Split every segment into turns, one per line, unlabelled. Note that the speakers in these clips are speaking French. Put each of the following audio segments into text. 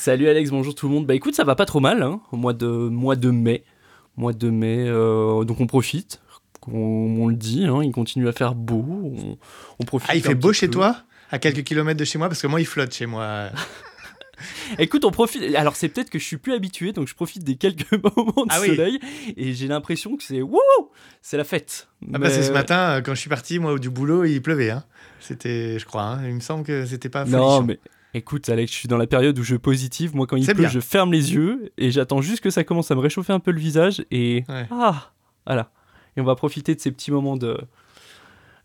Salut
Alex, bonjour tout le monde. Bah écoute, ça va pas trop mal, hein, au mois de, mois de mai. Mois de mai, euh, donc on profite, on, on le dit, hein, il continue à faire beau, on, on profite.
Ah, il fait beau chez
peu.
toi? À quelques kilomètres de chez moi? Parce que moi, il flotte chez moi.
Écoute, on profite. Alors c'est peut-être que je suis plus habitué, donc je profite des quelques moments de
Ah oui.
soleil et j'ai l'impression que c'est wouh, c'est la fête.
Ah bah, c'est ce
Mais-
matin, euh, quand je suis parti, moi, du boulot, il pleuvait. Hein. C'était, je crois, hein. il me semble que c'était pas
Non,
folichon.
mais écoute, Alex, je suis dans la période où je positive. Moi, quand il pleut,
bien.
je ferme les yeux et j'attends juste que ça commence à me réchauffer un peu le visage et
Ouais.
ah, voilà. Et on va profiter de ces petits moments de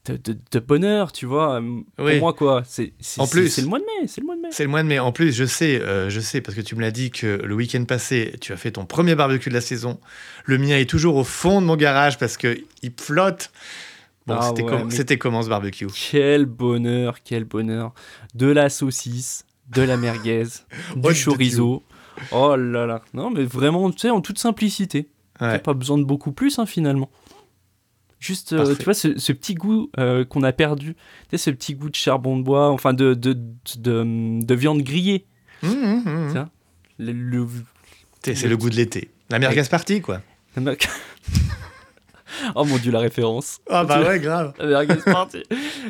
de, de- de bonheur, tu vois. Pour
Oui.
moi, quoi, c'est
En plus.
c'est le mois de mai, c'est le mois de mai.
C'est le mois de mai. En plus, je sais, euh, je sais, parce que tu me l'as dit que le week-end passé, tu as fait ton premier barbecue de la saison. Le mien est toujours au fond de mon garage parce que il flotte. Bon,
Ah
c'était
ouais,
com- comment ce barbecue
Quel bonheur, quel bonheur. De la saucisse, de la merguez,
Oh,
du
de
chorizo. Oh là là. Non, mais vraiment, tu sais, en toute simplicité.
Ouais.
Pas besoin de beaucoup plus, hein, finalement. Juste, euh, tu vois, ce, ce petit goût euh, qu'on a perdu, tu sais, ce petit goût de charbon de bois, enfin de, de, de, de viande grillée.
Mmh, mmh, mmh.
Tiens. Le, le-
C'est c'est le goût de l'été. La merguez partie, quoi.
oh mon dieu, la référence.
Ah bah ouais, grave.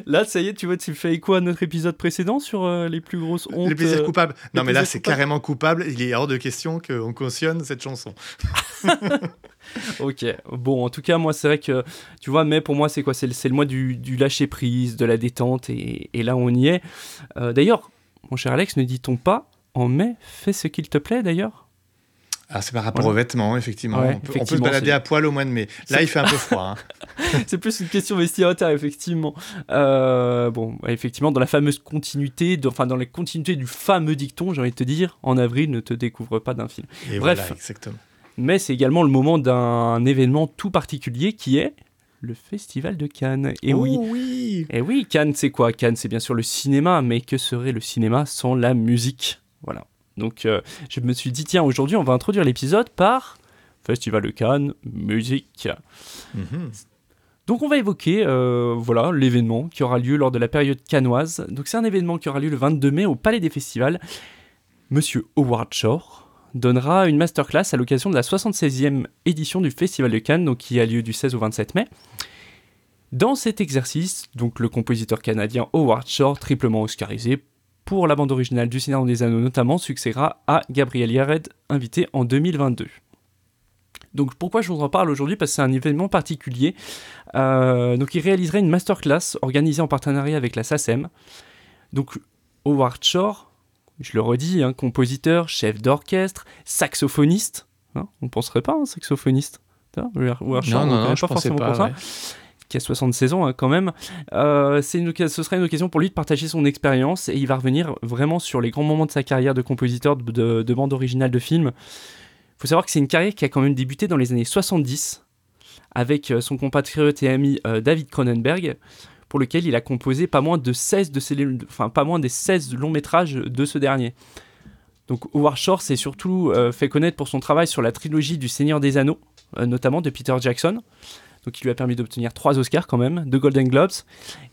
Là, ça y est, tu vois, tu fais écho à notre épisode précédent sur euh, les plus grosses hontes.
Les plaisirs
euh,
coupables. Non, mais là, c'est carrément coupable. Il est hors de question qu'on cautionne cette chanson.
Ok, bon, en tout cas, moi, c'est vrai que, tu vois, mai, pour moi, c'est quoi? C'est le, mois du, du lâcher-prise, de la détente, et, et là, on y est. Euh, d'ailleurs, mon cher Alex, ne dit-on pas, en mai, fais ce qu'il te plaît, d'ailleurs?
Ah, c'est par rapport
Voilà.
aux vêtements, effectivement.
Ouais,
on, peut, on peut se balader à poil au mois de mai. Là, il fait un peu froid. hein.
C'est plus une question vestimentaire, effectivement. Euh, bon, effectivement, dans la fameuse continuité, de- enfin, dans la continuité du fameux dicton, j'ai envie de te dire, en avril, ne te découvre pas d'un film.
Et
Bref.
voilà, exactement.
Mais c'est également le moment d'un événement tout particulier qui est le Festival de Cannes. Et oui,
Oh oui
Et oui, Cannes, c'est quoi? Cannes, c'est bien sûr le cinéma, mais que serait le cinéma sans la musique? Voilà. Donc, euh, je me suis dit, tiens, aujourd'hui, on va introduire l'épisode par Festival de Cannes, musique.
Mhm.
Donc, on va évoquer, euh, voilà, l'événement qui aura lieu lors de la période cannoise. Donc, c'est un événement qui aura lieu le 22 mai au Palais des Festivals. Monsieur Howard Shore donnera une masterclass à l'occasion de la 76e édition du Festival de Cannes, donc qui a lieu du 16 au 27 mai. Dans cet exercice, donc le compositeur canadien Howard Shore, triplement oscarisé pour la bande originale du Seigneur des Anneaux notamment, succédera à Gabriel Yared, invité en 2022. Donc pourquoi je vous en parle aujourd'hui? Parce que c'est un événement particulier. Euh, donc il réaliserait une masterclass organisée en partenariat avec la SACEM. Donc Howard Shore, je le redis, hein, compositeur, chef d'orchestre, saxophoniste. Hein, on ne penserait pas un saxophoniste. Hein, Howard Shore,
Non,
on
non, non, je pensais
forcément
pas.
pour ça. Qui a 76 ans hein, quand même. Euh, ce serait une occasion pour lui de partager son expérience et il va revenir vraiment sur les grands moments de sa carrière de compositeur de, de, de bande originale de films. Il faut savoir que c'est une carrière qui a quand même débuté dans les années 70 avec euh, son compatriote et ami euh, David Cronenberg pour lequel il a composé pas moins de 16 de ses, enfin pas moins des 16 longs métrages de ce dernier. Donc Howard Shore s'est surtout fait connaître pour son travail sur la trilogie du Seigneur des Anneaux, notamment de Peter Jackson donc il lui a permis d'obtenir trois Oscars quand même, deux Golden Globes,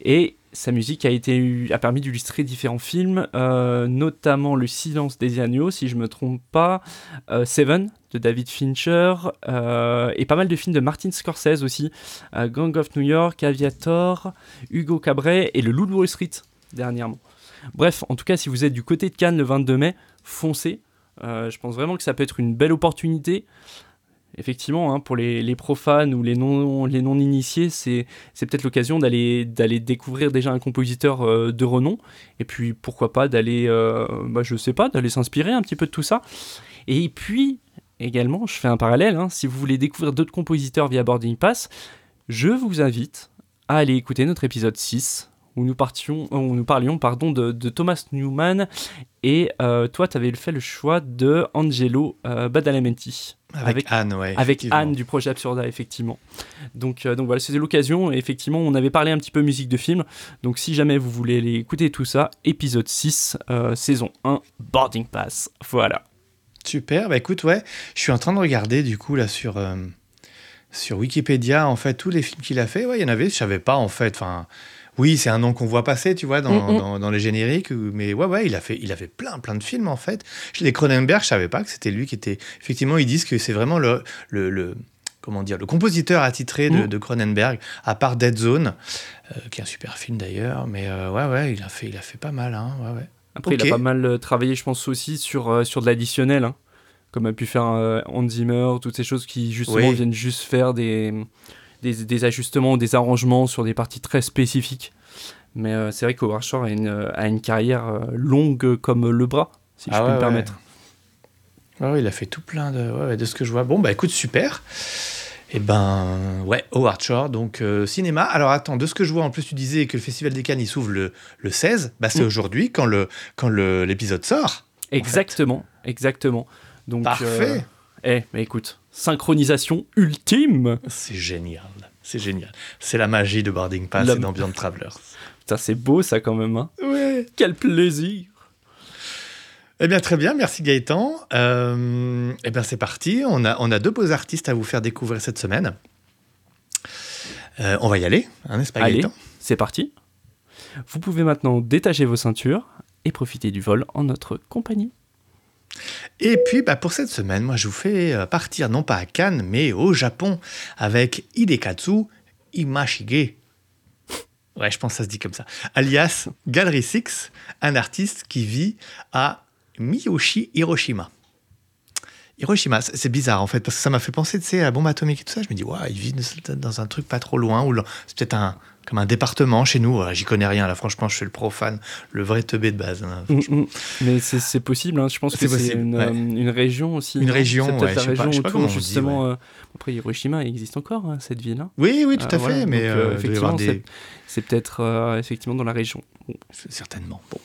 et sa musique a, été, a permis d'illustrer différents films, euh, notamment Le Silence des Agneaux, si je me trompe pas, euh, Seven de David Fincher, euh, et pas mal de films de Martin Scorsese aussi, Gang of New York, Aviator, Hugo Cabret et Le Loup Street dernièrement. Bref, en tout cas, si vous êtes du côté de Cannes le 22 mai, foncez. Je pense vraiment que ça peut être une belle opportunité effectivement, hein, pour les, profanes ou les non, les non initiés, c'est, peut-être l'occasion d'aller, découvrir déjà un compositeur euh, de renom, et puis pourquoi pas d'aller, euh, bah, sais pas, d'aller s'inspirer un petit peu de tout ça. Et puis, également, je fais un parallèle, hein, si vous voulez découvrir d'autres compositeurs via Boarding Pass, je vous invite à aller écouter notre épisode 6, où nous, partions, où nous parlions pardon, de, Thomas Newman Et euh, toi, tu avais fait le choix de Angelo euh, Badalamenti.
Avec,
Avec-
Anne, ouais.
Avec. Anne du projet Absurda, effectivement. Donc, euh, donc voilà, c'était l'occasion. Effectivement, on avait parlé un petit peu musique de film. Donc si jamais vous voulez aller écouter tout ça, épisode 6, euh, saison 1, Boarding Pass. Voilà.
Super, bah écoute, ouais, je suis en train de regarder du coup là sur, euh, sur Wikipédia, en fait, tous les films qu'il a fait. Ouais, il y en avait, je savais pas en fait. Enfin, oui, c'est un nom qu'on voit passer, tu vois, dans,
Mm, mm.
dans, dans les génériques. Mais ouais, ouais, il a fait, il a fait plein, plein de films en fait. Les Cronenberg, je savais pas que c'était lui qui était. Effectivement, ils disent que c'est vraiment le, le, le- comment dire, le compositeur attitré de,
Mm.
de Cronenberg, à part Dead Zone, euh, qui est un super film d'ailleurs. Mais euh, ouais, ouais, il a fait, il a fait pas mal, hein. Ouais, ouais.
Après, il a pas mal euh, travaillé, je pense aussi, sur, euh, sur de l'additionnel. hein. comme a pu faire Hans Zimmer, toutes ces choses qui justement
Oui.
viennent juste faire des, des, des ajustements, des arrangements sur des parties très spécifiques. Mais euh, c'est vrai qu'Howard Shore a une, euh, a une carrière euh, longue comme le bras, si je
Ah
peux
ouais,
me
ouais.
permettre.
Ouais, ouais, il a fait tout plein de, ouais, ouais, de ce que je vois. Bon, bah écoute, super. Et ben, ouais, Howard Shore, donc euh, cinéma. Alors attends, de ce que je vois, en plus, tu disais que le Festival des Cannes, il s'ouvre le, le 16. Bah, c'est
Mm.
aujourd'hui, quand le quand le- l'épisode sort.
Exactement, exactement. Donc,
Parfait.
eh, mais écoute, synchronisation ultime.
C'est génial. C'est génial. C'est la magie de Boarding Pass
La-
et d'Ambient Travelers.
Putain, c'est beau ça quand même. Hein.
Ouais.
Quel plaisir.
Eh bien, très bien, merci Gaëtan. Euh, eh bien, c'est parti. On a, on a deux beaux artistes à vous faire découvrir cette semaine. Euh, on va y aller, hein, n'est-ce pas
Allez,
Gaëtan?
c'est parti. Vous pouvez maintenant détacher vos ceintures et profiter du vol en notre compagnie.
Et puis, bah, pour cette semaine, moi, je vous fais euh, partir non pas à Cannes, mais au Japon, avec Hidekatsu Imashige. Ouais, je pense ça se dit comme ça. Alias Gallery Six, un artiste qui vit à Miyoshi, Hiroshima. Hiroshima, c'est bizarre en fait, parce que ça m'a fait penser sais, à la bombe atomique et tout ça. Je me dis, ouais, il vit dans un truc pas trop loin, ou c'est peut-être un, comme un département chez nous. J'y connais rien, là, franchement, je suis le profane, le vrai teubé de base. hein.
Mm, mm. Mais c'est possible, hein. je pense que
C'est
une,
ouais.
euh, une région aussi.
Une région, ouais, je sais pas-
région
je sais pas
autour,
comment on dit,
justement. euh, Après, Hiroshima existe encore, hein, cette ville.
Oui, oui, tout
Ah,
à fait, mais
donc, euh,
euh, il
effectivement,
des...
C'est peut-être euh, effectivement dans la région.
Certainement. Bon.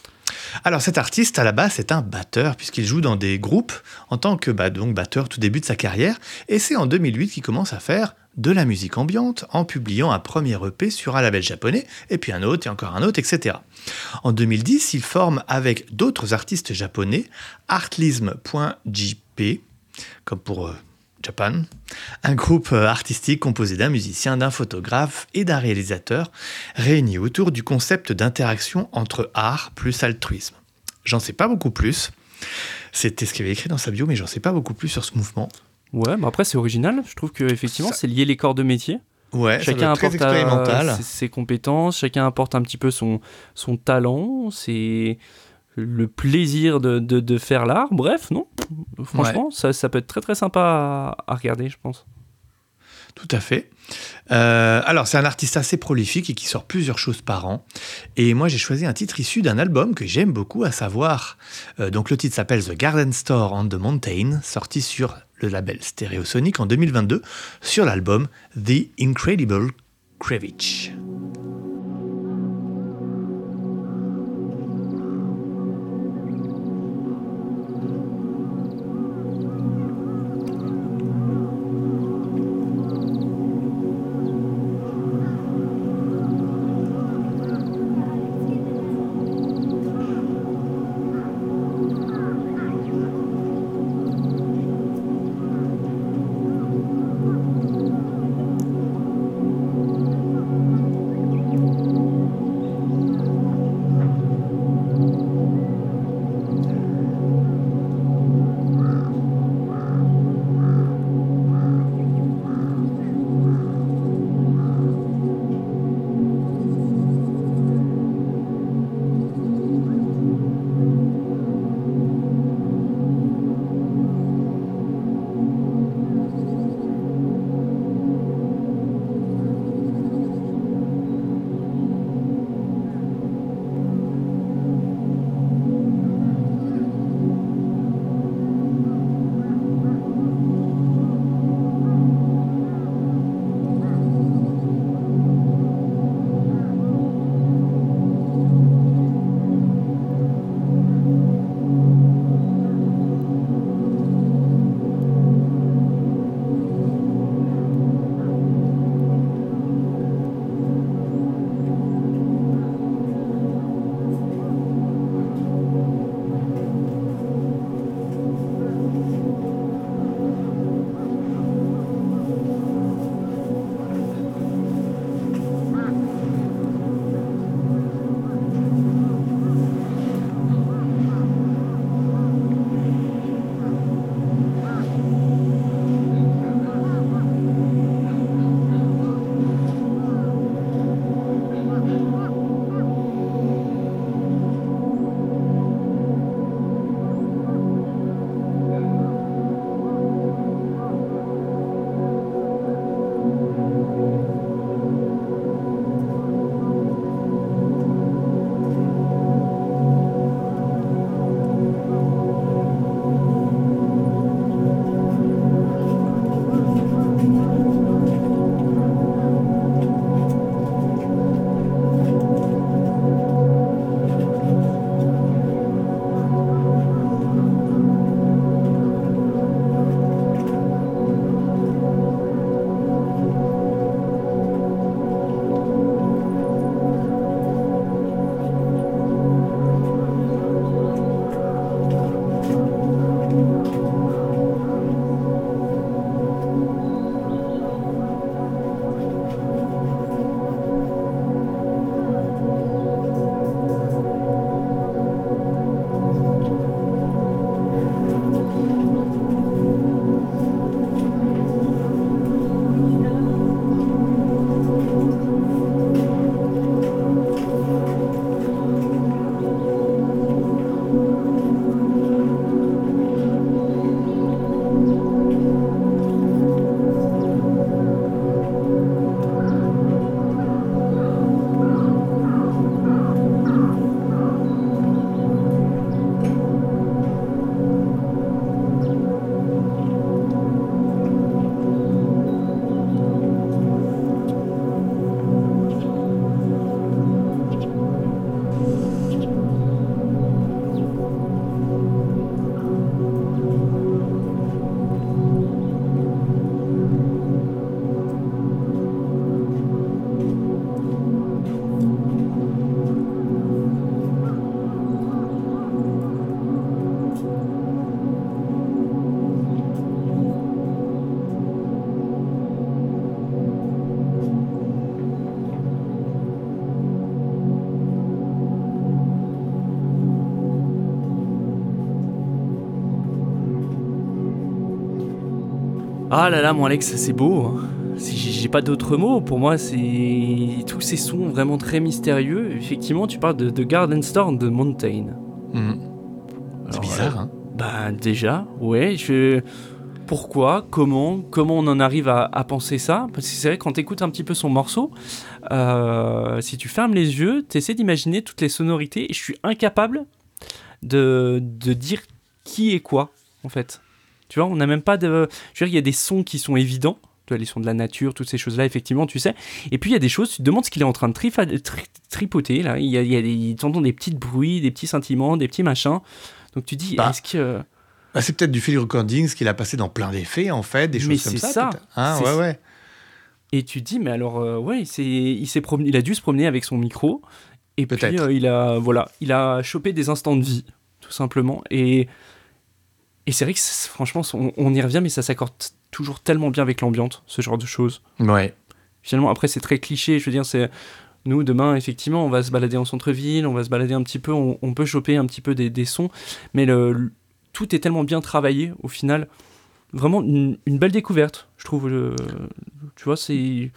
Alors cet artiste, à la base, c'est un batteur, puisqu'il joue dans des groupes en tant que bah, batteur tout début de sa carrière. Et c'est en 2008 qu'il commence à faire de la musique ambiante en publiant un premier EP sur un label japonais, et puis un autre, et encore un autre, etc. En 2010, il forme avec d'autres artistes japonais artlism.jp, comme pour euh, Japan, un groupe euh, artistique composé d'un musicien, d'un photographe et d'un réalisateur, réunis autour du concept d'interaction entre art plus altruisme. J'en sais pas beaucoup plus. C'était ce qu'il avait écrit dans sa bio, mais j'en sais pas beaucoup plus sur ce mouvement.
Ouais, mais après c'est original. Je trouve que effectivement
Ça-
c'est lié les corps de métier.
Ouais,
chacun apporte euh, ses, ses compétences, chacun apporte un petit peu son, son talent, c'est le plaisir de, de, de faire l'art. Bref, non? Franchement, ça, ça peut être très très sympa à, à regarder, je pense.
Tout à fait. Euh, alors, c'est un artiste assez prolifique et qui sort plusieurs choses par an. Et moi, j'ai choisi un titre issu d'un album que j'aime beaucoup, à savoir. euh, donc, le titre s'appelle The Garden Store on the Mountain, sorti sur le label Stereosonic en 2022, sur l'album The Incredible Krevich.
Ah là là, mon Alex, c'est beau. hein. J'ai pas d'autres mots. Pour moi, c'est tous ces sons vraiment très mystérieux. Effectivement, tu parles de, de Garden Storm de Mountain.
Mhm. C'est bizarre,
euh,
hein
Bah déjà, ouais. Je... Pourquoi Comment Comment on en arrive à, à penser ça? Parce que c'est vrai quand t'écoutes un petit peu son morceau, euh, si tu fermes les yeux, t'essaies d'imaginer toutes les sonorités et je suis incapable de, de dire qui est quoi en fait. Tu vois, on n'a même pas de. Je veux dire, il y a des sons qui sont évidents. Tu vois, les sons de la nature, toutes ces choses-là, effectivement, tu sais. Et puis, il y a des choses, tu te demandes ce qu'il est en train de tri- tripoter, là. Il y a, il y a des, des petits bruits, des petits sentiments, des petits machins. Donc, tu dis,
Bah,
est-ce que.
Bah, c'est peut-être du field recording, ce qu'il a passé dans plein d'effets, en fait, des choses comme ça. Hein, ouais, ouais.
Et tu te dis, mais alors, euh, ouais, il, s'est- il, promené, il a dû se promener avec son micro. Et puis, euh, il, a, voilà, il a chopé des instants de vie, tout simplement. Et, et c'est vrai que, franchement, on, on y revient, mais ça s'accorde toujours tellement bien avec l'ambiance, ce genre de choses.
Ouais.
Finalement, après, c'est très cliché. Je veux dire, c'est. Nous, demain, effectivement, on va se balader en centre-ville, on va se balader un petit peu, on, on peut choper un petit peu des, des sons, mais le, le- tout est tellement bien travaillé au final. Vraiment une, une belle découverte, je trouve. le- tu vois, c'est.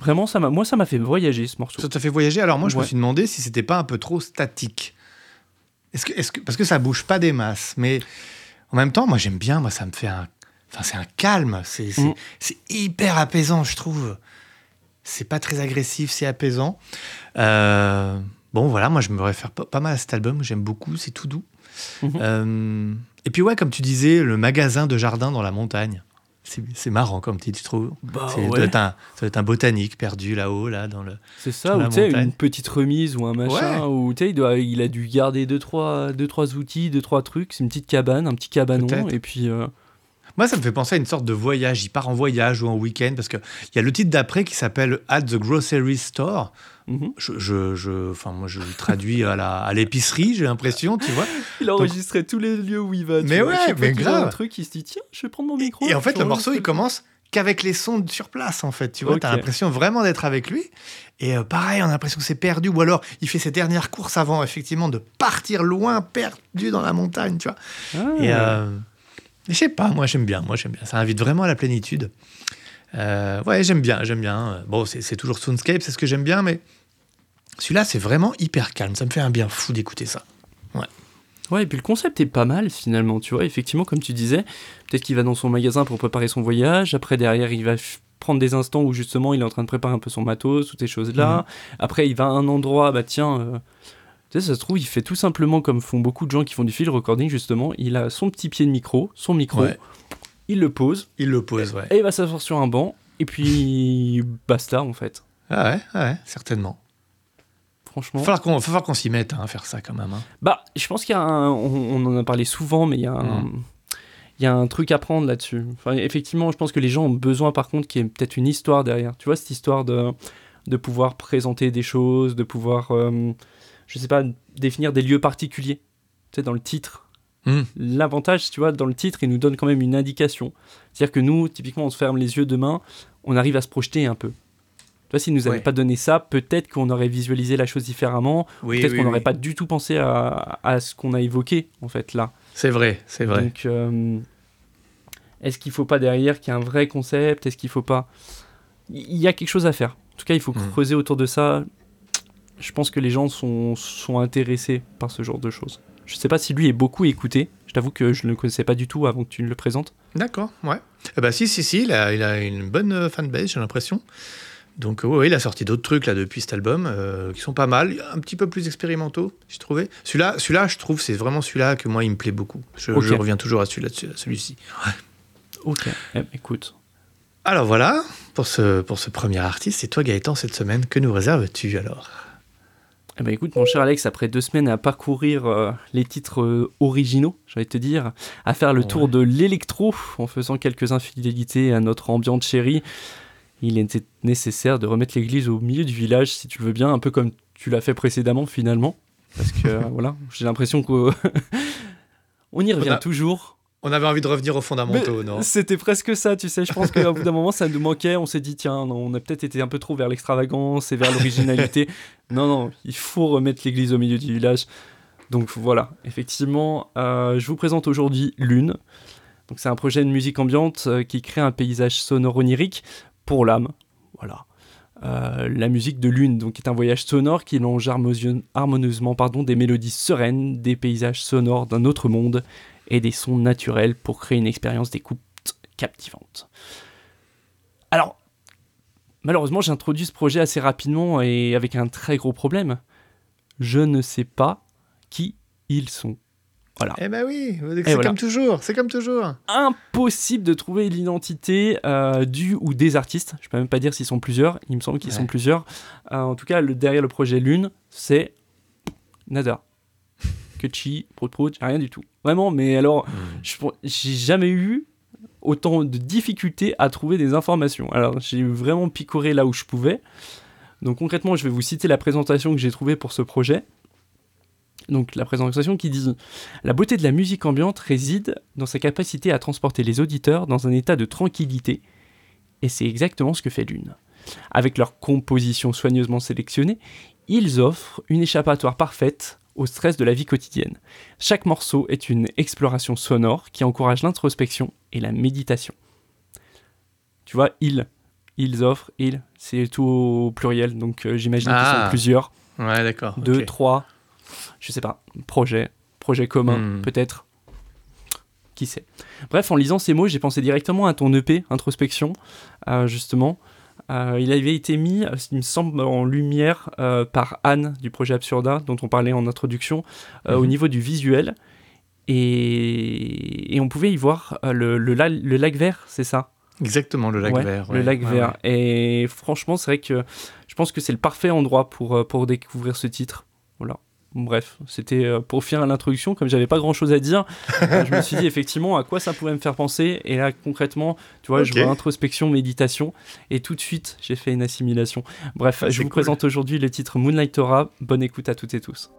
Vraiment, ça m'a, moi, ça m'a fait voyager ce morceau.
Ça t'a fait voyager? Alors moi, je me suis demandé si c'était pas un peu trop statique. Est-ce que, est-ce que, parce que ça bouge pas des masses, mais en même temps, moi j'aime bien. Moi, ça me fait un, enfin, c'est un calme. C'est, c'est,
Mm.
hyper apaisant, je trouve. C'est pas très agressif, c'est apaisant. Euh, bon, voilà, moi je me réfère pas, mal à cet album. J'aime beaucoup, c'est tout doux.
Mhm.
Euh, et puis ouais, comme tu disais, le magasin de jardin dans la montagne. C'est, marrant comme titre, je trouve.
Bah
c'est, ça, doit être un, ça doit être un botanique perdu là-haut, là, dans le.
C'est ça, ou tu sais, une petite remise ou un machin,
Ouais.
ou tu sais, il, doit- il a dû garder deux trois, deux, trois outils, deux, trois trucs. C'est une petite cabane, un petit cabanon, et puis. euh,
Moi, ça me fait penser à une sorte de voyage. Il part en voyage ou en week-end parce qu'il y a le titre d'après qui s'appelle At the Grocery Store.
mhm.
Je, je, je- enfin, moi, je le traduis à la- à l'épicerie, j'ai l'impression, tu vois.
Il a enregistré tous les lieux où il va. tu
Mais
vois.
ouais, mais grave.
un truc, il se dit tiens, je vais prendre mon micro.
Et en fait, le morceau, il commence qu'avec les sons sur place, en fait. Tu vois, t'as l'impression vraiment d'être avec lui. Et euh, pareil, on a l'impression que c'est perdu. Ou alors, il fait ses dernières courses avant, effectivement, de partir loin, perdu dans la montagne, tu vois.
Ah.
Et euh, je sais pas, moi j'aime bien, moi j'aime bien. Ça invite vraiment à la plénitude. Euh, ouais, j'aime bien, j'aime bien. Bon, c'est toujours Soundscape, c'est ce que j'aime bien, mais celui-là, c'est vraiment hyper calme. Ça me fait un bien fou d'écouter ça.
Ouais, et puis le concept est pas mal finalement, tu vois. Effectivement, comme tu disais, peut-être qu'il va dans son magasin pour préparer son voyage. Après, derrière, il va prendre des instants où justement il est en train de préparer un peu son matos, toutes ces choses-là.
Mhm.
Après, il va à un endroit, bah tiens, euh, tu sais, ça se trouve, il fait tout simplement comme font beaucoup de gens qui font du field recording, justement. Il a son petit pied de micro, son micro,
Ouais.
il le pose,
Il le pose, ouais.
et il va s'asseoir sur un banc, et puis basta en fait.
Ah ouais, ah ouais, certainement.
Franchement.
Il va falloir qu'on s'y mette hein, à faire ça quand même. hein.
Bah, je pense qu'il y a un. On, on en a parlé souvent, mais il y a un.
Mm.
Il y a un truc à prendre là-dessus. Enfin, effectivement, je pense que les gens ont besoin, par contre, qu'il y ait peut-être une histoire derrière. Tu vois, cette histoire de, de pouvoir présenter des choses, de pouvoir, euh, je sais pas, définir des lieux particuliers. Tu sais, dans le titre.
Mm.
L'avantage, tu vois, dans le titre, il nous donne quand même une indication. C'est-à-dire que nous, typiquement, on se ferme les yeux demain, on arrive à se projeter un peu. Tu vois, s'il nous avait
Ouais.
pas donné ça, peut-être qu'on aurait visualisé la chose différemment,
Oui,
peut-être
oui,
qu'on n'aurait
oui.
pas du tout pensé à, à ce qu'on a évoqué, en fait, là.
C'est vrai, c'est vrai.
Donc, euh, est-ce qu'il faut pas derrière qu'il y ait un vrai concept? Est-ce qu'il faut pas? Il y a quelque chose à faire. En tout cas, il faut
Mm.
creuser autour de ça. Je pense que les gens sont, sont intéressés par ce genre de choses. Je sais pas si lui est beaucoup écouté. Je t'avoue que je ne le connaissais pas du tout avant que tu ne le présentes.
D'accord, ouais. Eh ben, si, si, si, il a, il a une bonne euh, fanbase, j'ai l'impression. Donc, euh, ouais, ouais, il a sorti d'autres trucs là depuis cet album euh, qui sont pas mal, un petit peu plus expérimentaux, j'ai trouvé. Celui-là, celui-là, je trouve, c'est vraiment celui-là que moi, il me plaît beaucoup. Je, reviens toujours à celui-là, à celui-ci.
Ok. Eh, écoute.
Alors voilà, pour ce, pour ce premier artiste, et toi, Gaëtan, cette semaine, que nous réserves-tu alors?
Eh ben écoute, mon cher Alex, après deux semaines à parcourir euh, les titres euh, originaux, j'allais te dire, à faire le
Ouais.
tour de l'électro en faisant quelques infidélités à notre ambiante chérie, il était nécessaire de remettre l'église au milieu du village, si tu le veux bien, un peu comme tu l'as fait précédemment finalement. Parce que voilà, j'ai l'impression qu'on on y revient
a-
toujours.
On avait envie de revenir aux fondamentaux,
Mais
non
C'était presque ça, tu sais. Je pense qu'au bout d'un moment, ça nous manquait. On s'est dit, tiens, on a peut-être été un peu trop vers l'extravagance et vers l'originalité. non, non, il faut remettre l'église au milieu du village. Donc voilà, effectivement, euh, je vous présente aujourd'hui Lune. Donc c'est un projet de musique ambiante euh, qui crée un paysage sonore onirique pour l'âme. Voilà. Euh, la musique de Lune, donc est un voyage sonore qui longe harmonieusement pardon, des mélodies sereines, des paysages sonores d'un autre monde et des sons naturels pour créer une expérience d'écoute captivante. Alors, malheureusement, j'ai introduit ce projet assez rapidement et avec un très gros problème. Je ne sais pas qui ils sont. Voilà.
Eh ben oui, c'est comme toujours, c'est comme toujours.
Impossible de trouver l'identité euh, du ou des artistes. Je peux même pas dire s'ils sont plusieurs. Il me semble qu'ils sont plusieurs. Euh, en tout cas, le, derrière le projet Lune, c'est nada. Kutchi, Prout Prout, rien du tout. Vraiment, mais alors, hmm. j'ai jamais eu autant de difficultés à trouver des informations. Alors, j'ai vraiment picoré là où je pouvais. Donc concrètement, je vais vous citer la présentation que j'ai trouvée pour ce projet. Donc la présentation qui dit La beauté de la musique ambiante réside dans sa capacité à transporter les auditeurs dans un état de tranquillité. Et c'est exactement ce que fait Lune. Avec leur composition soigneusement sélectionnée, ils offrent une échappatoire parfaite au stress de la vie quotidienne. Chaque morceau est une exploration sonore qui encourage l'introspection et la méditation. Tu vois, ils, ils offrent, ils, c'est tout au pluriel, donc euh, j'imagine qu'ils sont ah. plusieurs.
Ouais, d'accord.
Deux, trois, je sais pas, projet, projet commun, hmm. peut-être. Qui sait. Bref, en lisant ces mots, j'ai pensé directement à ton EP, Introspection, euh, justement. Euh, il avait été mis, il me semble, en lumière euh, par Anne du projet Absurda, dont on parlait en introduction, au mhm. niveau du visuel. Et, on pouvait y voir le, le, lac vert, c'est ça?
Exactement, le lac vert.
Le lac vert. Et franchement, c'est vrai que je pense que c'est le parfait endroit pour, pour découvrir ce titre. Voilà. Bref, c'était euh, pour finir l'introduction, comme j'avais pas grand chose à dire, euh, je me suis dit effectivement à quoi ça pouvait me faire penser? Et là, concrètement, tu vois, je vois introspection, méditation, et tout de suite, j'ai fait une assimilation. Bref, je vous présente aujourd'hui le titre Moonlight Torah. Bonne écoute à toutes et tous.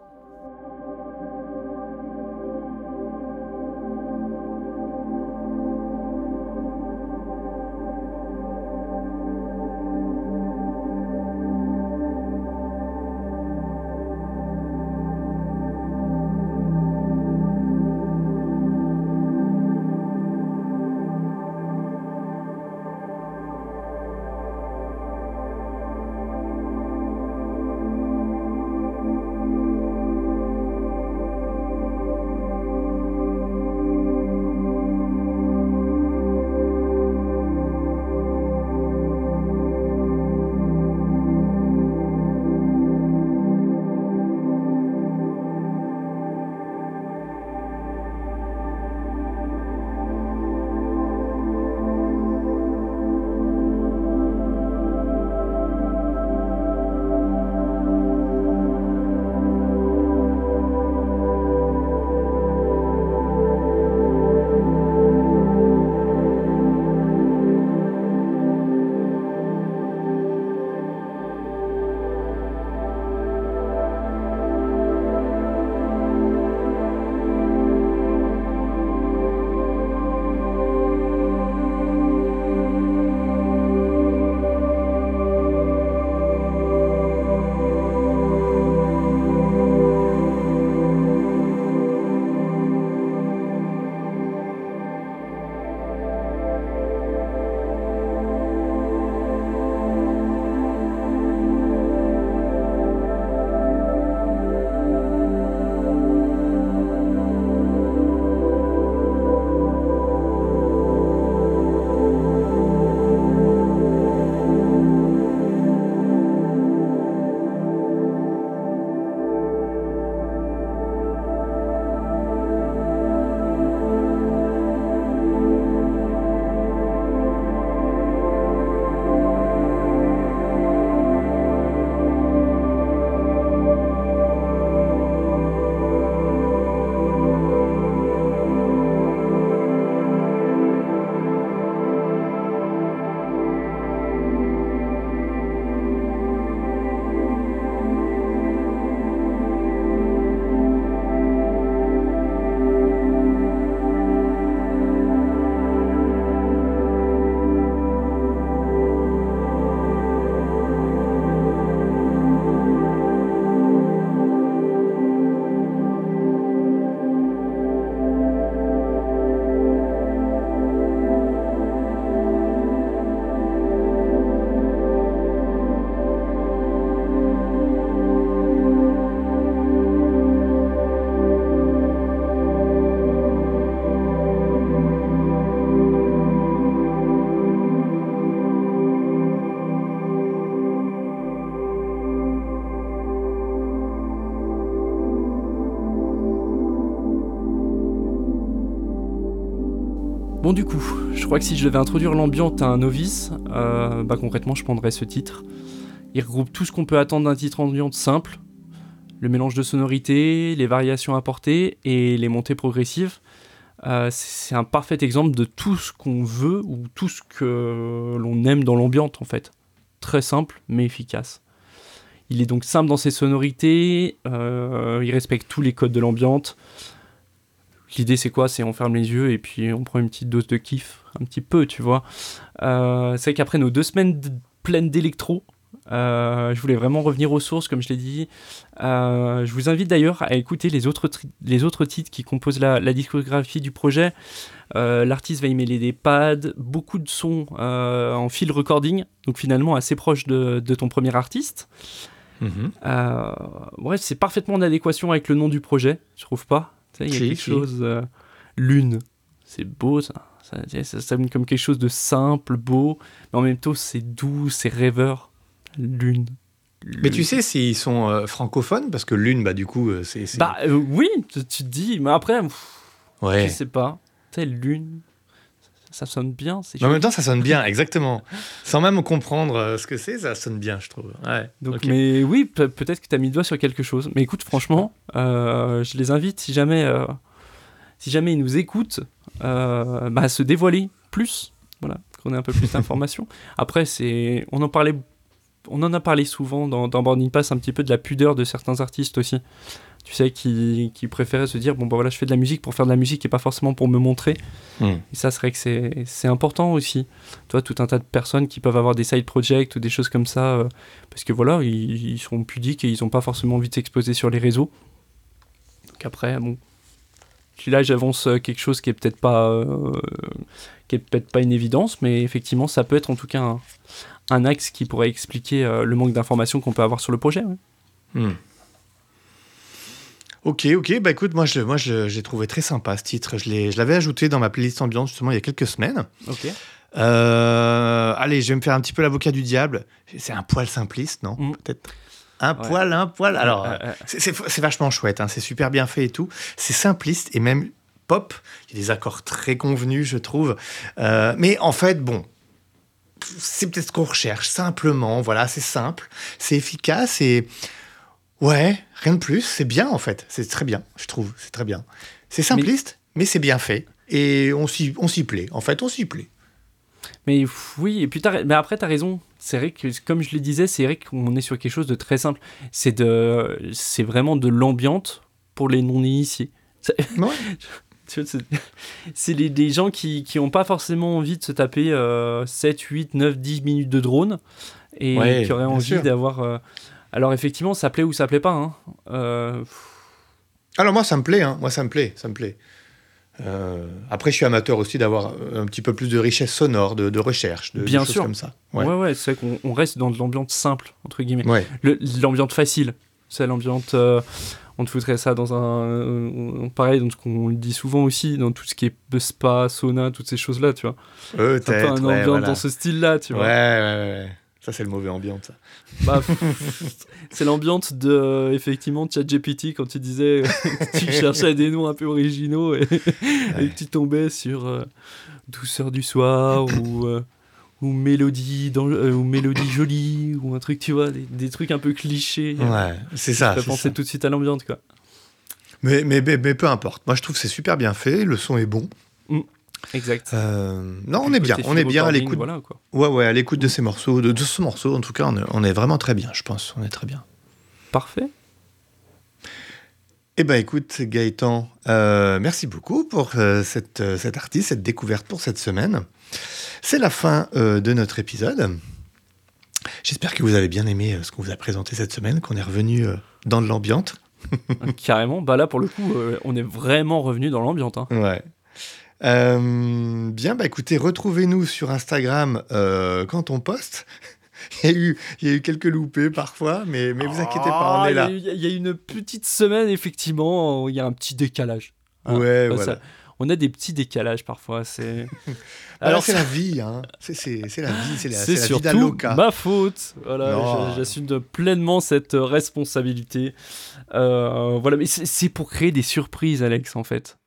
Du coup, je crois que si je devais introduire l'ambiance à un novice, euh, bah concrètement je prendrais ce titre. Il regroupe tout ce qu'on peut attendre d'un titre ambiante simple, le mélange de sonorités, les variations apportées et les montées progressives. Euh, c'est un parfait exemple de tout ce qu'on veut ou tout ce que l'on aime dans l'ambiance en fait. Très simple mais efficace. Il est donc simple dans ses sonorités, euh, il respecte tous les codes de l'ambiance. L'idée c'est quoi? C'est on ferme les yeux et puis on prend une petite dose de kiff, un petit peu, tu vois. Euh, c'est qu'après nos deux semaines pleines d'électro, euh, je voulais vraiment revenir aux sources, comme je l'ai dit. Euh, je vous invite d'ailleurs à écouter les autres, les autres titres qui composent la, discographie du projet. Euh, l'artiste va y mêler des pads, beaucoup de sons en field recording, donc finalement assez proche de, ton premier artiste. Mhm. bref, c'est parfaitement en adéquation avec le nom du projet, je trouve pas. Il y a quelque chose. lune, c'est beau ça. Ça, ça sonne comme quelque chose de simple, beau, mais en même temps c'est doux, c'est rêveur. Lune.
Mais tu sais s'ils sont euh, francophones? Parce que Lune, bah du coup, euh, c'est.
Bah euh, oui, tu te dis, mais après, ouais. je sais pas. Tu sais, Lune, ça sonne bien.
Mais en même temps, ça sonne bien, exactement. Sans même comprendre ce que c'est, ça sonne bien, je trouve. Ouais.
Donc, mais oui, peut-être que tu as mis le doigt sur quelque chose. Mais écoute, franchement, je les invite, si jamais, si jamais ils nous écoutent, bah, à se dévoiler plus. Voilà, qu'on ait un peu plus d'informations. Après, c'est, on en parlait on en a parlé souvent dans, dans Boarding Pass, un petit peu de la pudeur de certains artistes aussi. Tu sais, qui, qui préféraient se dire bon, bah voilà, je fais de la musique pour faire de la musique et pas forcément pour me montrer. Hmm. Et ça, c'est vrai que c'est important aussi. Toi, tout un tas de personnes qui peuvent avoir des side projects ou des choses comme ça, euh, parce que voilà, ils, sont pudiques et ils n'ont pas forcément envie de s'exposer sur les réseaux. Donc après, bon. Là, j'avance quelque chose qui est peut-être pas, euh, qui est peut-être pas une évidence, mais effectivement, ça peut être en tout cas un, un axe qui pourrait expliquer euh, le manque d'informations qu'on peut avoir sur le projet. Hmm.
Ok, ok, bah écoute, moi je, moi j'ai trouvé très sympa ce titre. Je l'avais ajouté dans ma playlist ambiante justement il y a quelques semaines.
Ok.
Euh, allez, je vais me faire un petit peu l'avocat du diable. C'est un poil simpliste, non? Hmm. Peut-être. Un poil, un poil. Alors, c'est vachement chouette, hein, c'est super bien fait et tout. C'est simpliste et même pop. Il y a des accords très convenus, je trouve. Euh, mais en fait, bon, c'est peut-être ce qu'on recherche, simplement. Voilà, c'est simple, c'est efficace et. Ouais, rien de plus. C'est bien, en fait. C'est très bien, je trouve. C'est très bien. C'est simpliste, mais, c'est bien fait. Et on s'y plaît. En fait, on s'y plaît.
Mais oui, et puis mais après, tu as raison. C'est vrai que, comme je le disais, c'est vrai qu'on est sur quelque chose de très simple. C'est de, c'est vraiment de l'ambiance pour les non-initiés. Ouais. c'est des gens qui n'ont pas forcément envie de se taper 7, 8, 9, 10 minutes de drone et qui auraient envie d'avoir. Euh, alors, effectivement, ça plaît ou ça plaît pas. Hein. Euh,
Alors, moi, ça me plaît. Hein. Moi, ça me plaît. Ça me plaît. Euh, après, je suis amateur aussi d'avoir un petit peu plus de richesse sonore, de, recherche, de,
Bien
sûr. comme ça.
Ouais, ouais, c'est vrai qu'on reste dans de l'ambiance simple, entre guillemets. L'ambiance facile. C'est l'ambiance on te foutrait ça dans un. Euh, pareil, dans ce qu'on dit souvent aussi, dans tout ce qui est spa, sauna, toutes ces choses-là, tu vois.
Peut-être.
un ambiance dans ce style-là, tu vois.
Ouais, ouais, ouais. Ça, c'est le mauvais ambiance, ça.
Bah, c'est l'ambiance de, effectivement, ChatGPT quand tu disais tu cherchais des noms un peu originaux et, que tu tombais sur euh, Douceur du soir ou. Euh, ou mélodie dans, ou mélodie jolie ou un truc tu vois des, trucs un peu clichés
ouais c'est ça
je penser tout de suite à l'ambiance quoi
mais, mais, mais, peu importe moi je trouve que c'est super bien fait le son est bon
mm. Exact
euh, non on est bien on est bien à l'écoute
voilà,
ouais ouais à l'écoute de ces morceaux de, de, ce morceau en tout cas on est, vraiment très bien je pense on est très bien
parfait
eh ben écoute Gaëtan, euh, merci beaucoup pour euh, cette, cette artiste, cette découverte pour cette semaine. C'est la fin euh, de notre épisode. J'espère que vous avez bien aimé euh, ce qu'on vous a présenté cette semaine, qu'on est revenu euh, dans de l'ambiance.
Carrément, bah là pour le coup, on est vraiment revenu dans l'ambiance. Hein.
Ouais. Bien, bah écoutez, retrouvez-nous sur Instagram quand on poste. il, y a eu, il y a eu quelques loupés parfois, mais, mais vous inquiétez pas, on est là.
Il y, a une petite semaine, effectivement, il y a un petit décalage.
ouais, voilà
on a des petits décalages parfois. C'est
alors c'est la vie, hein. C'est la vie, c'est la,
c'est surtout ma faute. Voilà, j'assume pleinement cette responsabilité. Euh, voilà, mais c'est pour créer des surprises, Alex, en fait.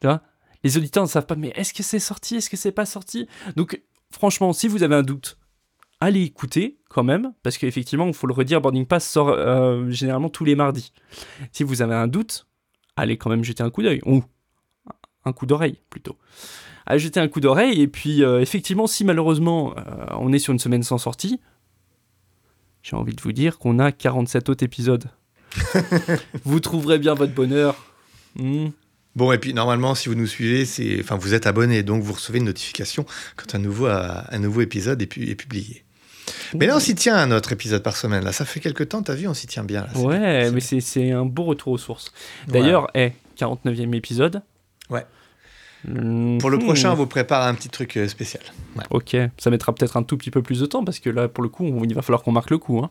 Tu vois les auditeurs ne savent pas, mais est-ce que c'est sorti, est-ce que c'est pas sorti? Donc, franchement, si vous avez un doute, allez écouter quand même, parce qu'effectivement, il faut le redire, Boarding Pass sort euh, généralement tous les mardis. Si vous avez un doute, allez quand même jeter un coup d'œil, ou un coup d'oreille plutôt. Allez jeter un coup d'oreille, et puis euh, effectivement, si malheureusement euh, on est sur une semaine sans sortie, j'ai envie de vous dire qu'on a 47 autres épisodes. vous trouverez bien votre bonheur. Hmm.
Bon, et puis normalement, si vous nous suivez, c'est, enfin, vous êtes abonné, donc vous recevez une notification quand un nouveau, un nouveau épisode est, pu- est publié. Mais là, on s'y tient un autre épisode par semaine. Là, ça fait quelques temps, t'as vu, on s'y tient bien. Là.
Ouais, mais c'est c'est un beau retour aux sources. D'ailleurs, eh, 49e épisode.
Ouais.
Hmm,
Pour le
hmm.
prochain, on vous prépare un petit truc euh, spécial. Ouais.
Ok, ça mettra peut-être un tout petit peu plus de temps parce que là, pour le coup, on- il va falloir qu'on marque le coup. Hein.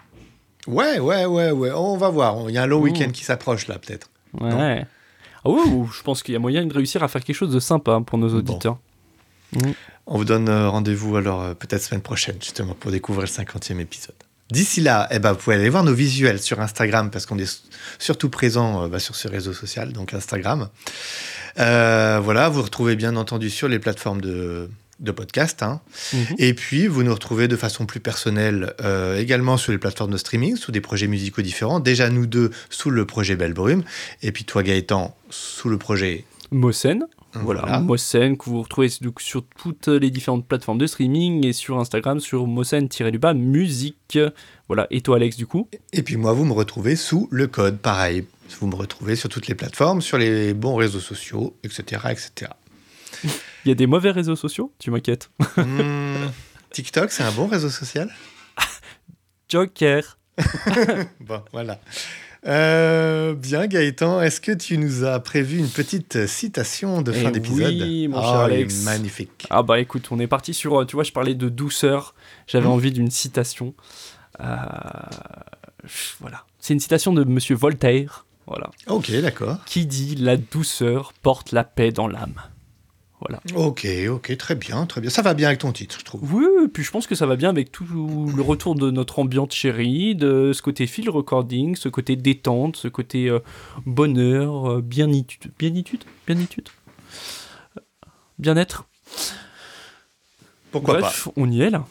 ouais, ouais, ouais, ouais. On va voir. Il y a un long
Oh.
week-end qui s'approche là, peut-être.
Ouais. Ah ouais, ou- je pense qu'il y a moyen de réussir à faire quelque chose de sympa pour nos
Bon.
auditeurs.
On vous donne euh, rendez-vous alors euh, peut-être semaine prochaine, justement, pour découvrir le 50e épisode. D'ici là, eh ben, vous pouvez aller voir nos visuels sur Instagram, parce qu'on est surtout présent euh, bah, sur ce réseau social, donc Instagram. Euh, voilà, vous retrouvez bien entendu sur les plateformes de, de podcast. hein.
Mhm.
Et puis, vous nous retrouvez de façon plus personnelle euh, également sur les plateformes de streaming, sous des projets musicaux différents. Déjà, nous deux, sous le projet Belle Brume. Et puis, toi, Gaëtan, sous le projet...
Mosen. Voilà. Mosen, que vous retrouvez donc sur toutes les différentes plateformes de streaming et sur Instagram sur Mosen-du-bas musique. Voilà, et toi Alex du coup?
Et puis moi, vous me retrouvez sous le code, pareil. Vous me retrouvez sur toutes les plateformes, sur les bons réseaux sociaux, etc. etc.
Il y a des mauvais réseaux sociaux Tu m'inquiètes.
Hmm, TikTok, c'est un bon réseau social?
Joker.
Bon, voilà. Euh, bien, Gaëtan, est-ce que tu nous as prévu une petite citation de fin
Eh
d'épisode?
oui, mon
Oh,
cher Alex.
magnifique.
Ah bah écoute, on est parti sur, euh, tu vois, je parlais de douceur, j'avais
Mhm.
envie d'une citation. Euh, voilà, c'est une citation de Monsieur Voltaire, voilà,
Ok, d'accord.
qui dit la douceur porte la paix dans l'âme. Voilà.
Ok, ok, très bien, très bien. Ça va bien avec ton titre, je trouve.
Oui, et puis je pense que ça va bien avec tout le retour de notre ambiance chérie, de ce côté fil recording, ce côté détente, ce côté euh, bonheur, euh, bienitude, bienitude, bienitude, bien-être.
Pourquoi
Bref, on y est là.
pas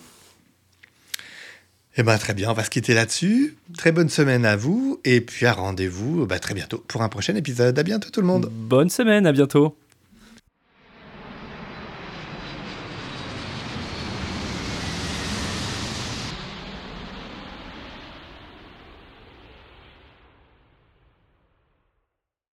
Eh ben très bien, on va se quitter là-dessus. Très bonne semaine à vous, et puis à rendez-vous bah, très bientôt pour un prochain épisode. À bientôt tout le monde.
Bonne semaine, à bientôt.